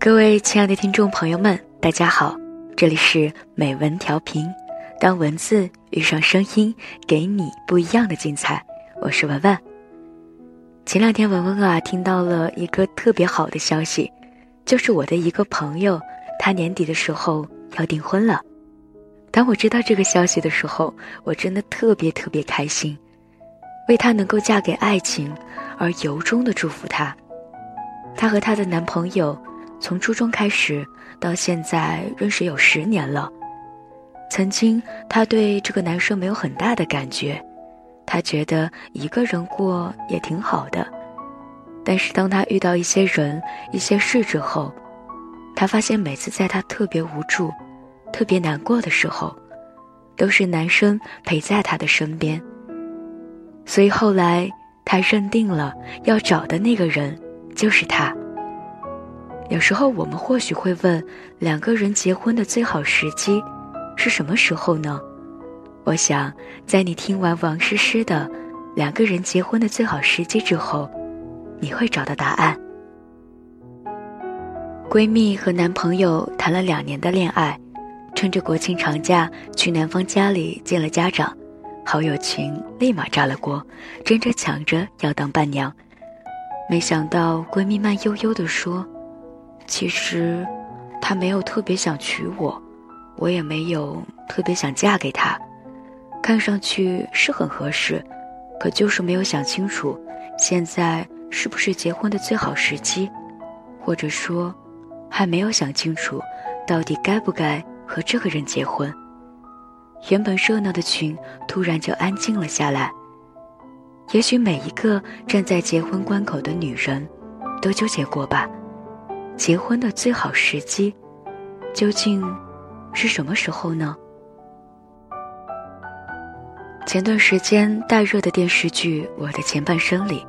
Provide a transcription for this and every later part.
各位亲爱的听众朋友们，大家好，这里是美文调频，当文字遇上声音，给你不一样的精彩。我是文文。前两天文文啊听到了一个特别好的消息，就是我的一个朋友，他年底的时候要订婚了。当我知道这个消息的时候，我真的特别特别开心，为她能够嫁给爱情而由衷的祝福她。她和她的男朋友。从初中开始到现在认识有十年了。曾经她对这个男生没有很大的感觉，她觉得一个人过也挺好的。但是当她遇到一些人、一些事之后，他发现每次在他特别无助、特别难过的时候，都是男生陪在他的身边。所以后来他认定了要找的那个人就是他。有时候我们或许会问，两个人结婚的最好时机是什么时候呢？我想，在你听完王诗诗的《两个人结婚的最好时机》之后，你会找到答案。闺蜜和男朋友谈了两年的恋爱，趁着国庆长假去男方家里见了家长，好友群立马炸了锅，争着抢着要当伴娘。没想到闺蜜慢悠悠地说。其实，他没有特别想娶我，我也没有特别想嫁给他。看上去是很合适，可就是没有想清楚，现在是不是结婚的最好时机，或者说，还没有想清楚，到底该不该和这个人结婚。原本热闹的群突然就安静了下来。也许每一个站在结婚关口的女人，都纠结过吧。结婚的最好时机，究竟是什么时候呢？前段时间大热的电视剧《我的前半生》里，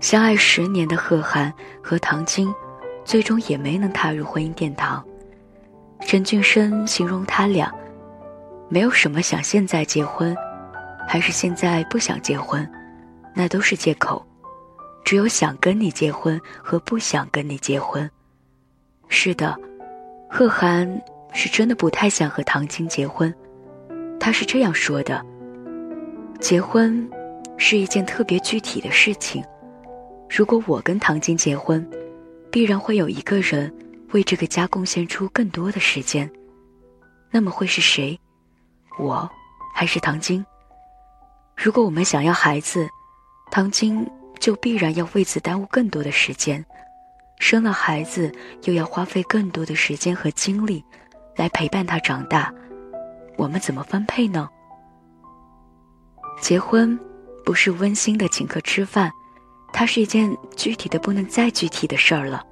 相爱十年的贺涵和唐晶，最终也没能踏入婚姻殿堂。陈俊生形容他俩，没有什么想现在结婚，还是现在不想结婚，那都是借口，只有想跟你结婚和不想跟你结婚。是的，贺涵是真的不太想和唐晶结婚。他是这样说的：“结婚是一件特别具体的事情。如果我跟唐晶结婚，必然会有一个人为这个家贡献出更多的时间。那么会是谁？我，还是唐晶？如果我们想要孩子，唐晶就必然要为此耽误更多的时间。”生了孩子，又要花费更多的时间和精力，来陪伴他长大，我们怎么分配呢？结婚不是温馨的请客吃饭，它是一件具体的不能再具体的事儿了。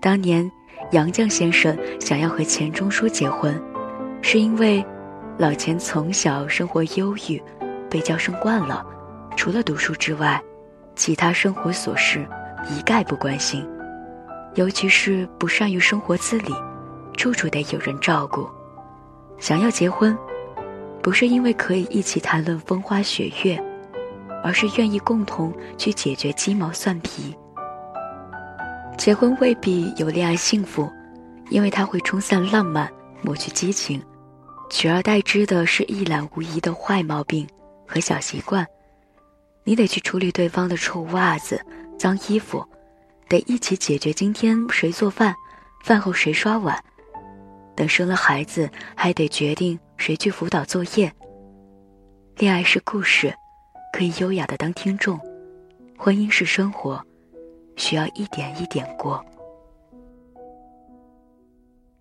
当年杨绛先生想要和钱钟书结婚，是因为老钱从小生活忧郁，被娇生惯了，除了读书之外，其他生活琐事一概不关心。尤其是不善于生活自理，处处得有人照顾。想要结婚，不是因为可以一起谈论风花雪月，而是愿意共同去解决鸡毛蒜皮。结婚未必有恋爱幸福，因为它会冲散浪漫，抹去激情，取而代之的是一览无遗的坏毛病和小习惯。你得去处理对方的臭袜子、脏衣服。得一起解决今天谁做饭，饭后谁刷碗。等生了孩子，还得决定谁去辅导作业。恋爱是故事，可以优雅的当听众；婚姻是生活，需要一点一点过。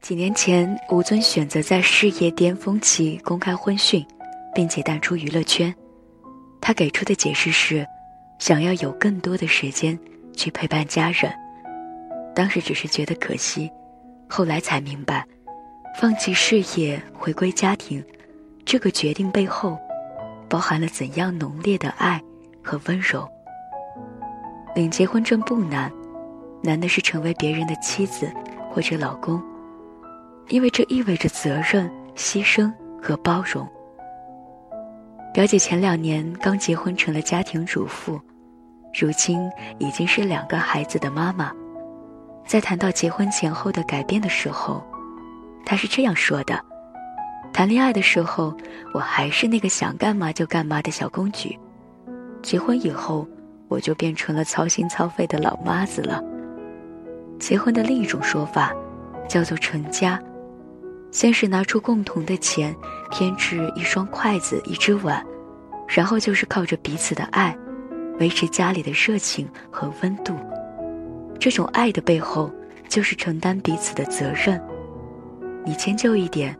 几年前，吴尊选择在事业巅峰期公开婚讯，并且淡出娱乐圈。他给出的解释是，想要有更多的时间。去陪伴家人，当时只是觉得可惜，后来才明白，放弃事业回归家庭，这个决定背后，包含了怎样浓烈的爱和温柔。领结婚证不难，难的是成为别人的妻子或者老公，因为这意味着责任、牺牲和包容。表姐前两年刚结婚，成了家庭主妇。如今已经是两个孩子的妈妈，在谈到结婚前后的改变的时候，她是这样说的：“谈恋爱的时候，我还是那个想干嘛就干嘛的小公举；结婚以后，我就变成了操心操肺的老妈子了。结婚的另一种说法，叫做成家。先是拿出共同的钱，添置一双筷子、一只碗，然后就是靠着彼此的爱，维持家里的热情和温度。”这种爱的背后，就是承担彼此的责任。你迁就一点，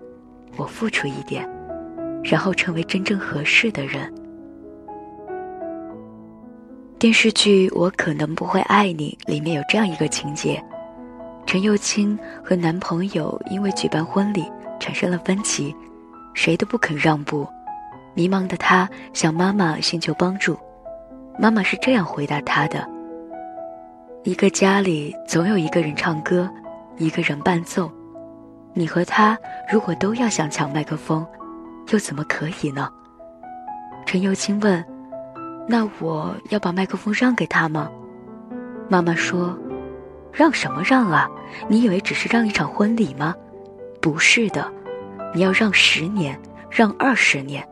我付出一点，然后成为真正合适的人。电视剧《我可能不会爱你》里面有这样一个情节：陈幼卿和男朋友因为举办婚礼产生了分歧，谁都不肯让步。迷茫的她向妈妈寻求帮助，妈妈是这样回答他的。一个家里总有一个人唱歌，一个人伴奏。你和他如果都要想抢麦克风，又怎么可以呢？陈幼卿问：“那我要把麦克风让给他吗？”妈妈说：“让什么让啊？你以为只是让一场婚礼吗？不是的，你要让十年，让二十年，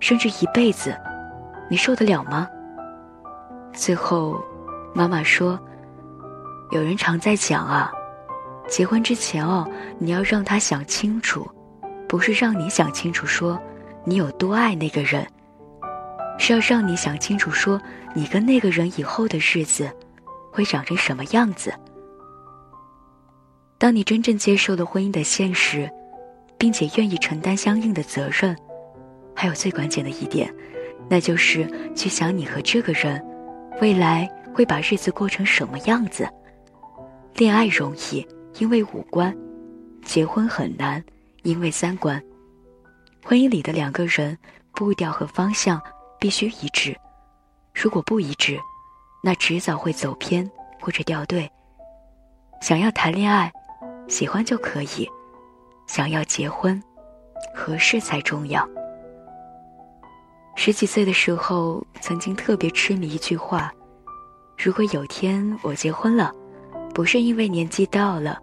甚至一辈子，你受得了吗？”最后，妈妈说。有人常在讲啊，结婚之前哦，你要让他想清楚，不是让你想清楚说你有多爱那个人，是要让你想清楚说你跟那个人以后的日子会长成什么样子。当你真正接受了婚姻的现实，并且愿意承担相应的责任，还有最关键的一点，那就是去想你和这个人未来会把日子过成什么样子。恋爱容易，因为五官；结婚很难，因为三观。婚姻里的两个人步调和方向必须一致，如果不一致，那迟早会走偏或者掉队。想要谈恋爱，喜欢就可以；想要结婚，合适才重要。十几岁的时候，曾经特别痴迷一句话：如果有天我结婚了。不是因为年纪到了，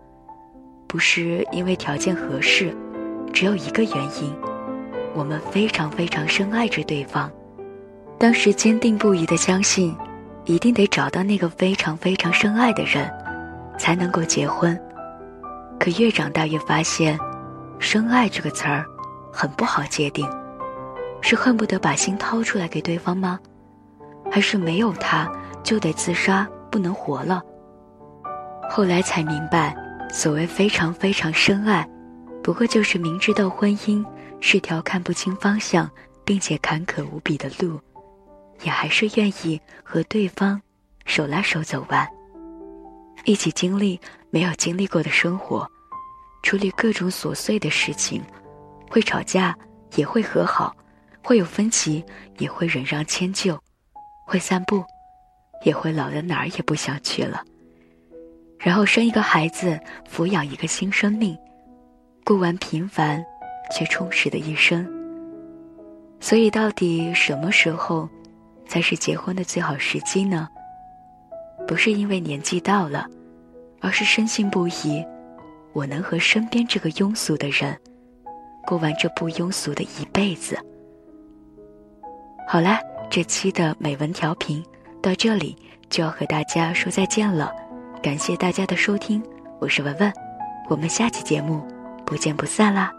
不是因为条件合适，只有一个原因：我们非常非常深爱着对方。当时坚定不移的相信，一定得找到那个非常非常深爱的人，才能够结婚。可越长大越发现，深爱这个词儿很不好界定，是恨不得把心掏出来给对方吗？还是没有他就得自杀，不能活了？后来才明白，所谓非常非常深爱，不过就是明知道婚姻是条看不清方向，并且坎坷无比的路，也还是愿意和对方手拉手走完，一起经历没有经历过的生活，处理各种琐碎的事情，会吵架也会和好，会有分歧也会忍让迁就，会散步，也会老的哪儿也不想去了。然后生一个孩子，抚养一个新生命，过完平凡却充实的一生。所以，到底什么时候才是结婚的最好时机呢？不是因为年纪到了，而是深信不疑，我能和身边这个庸俗的人过完这不庸俗的一辈子。好啦，这期的美文调频到这里就要和大家说再见了。感谢大家的收听，我是文文，我们下期节目不见不散啦。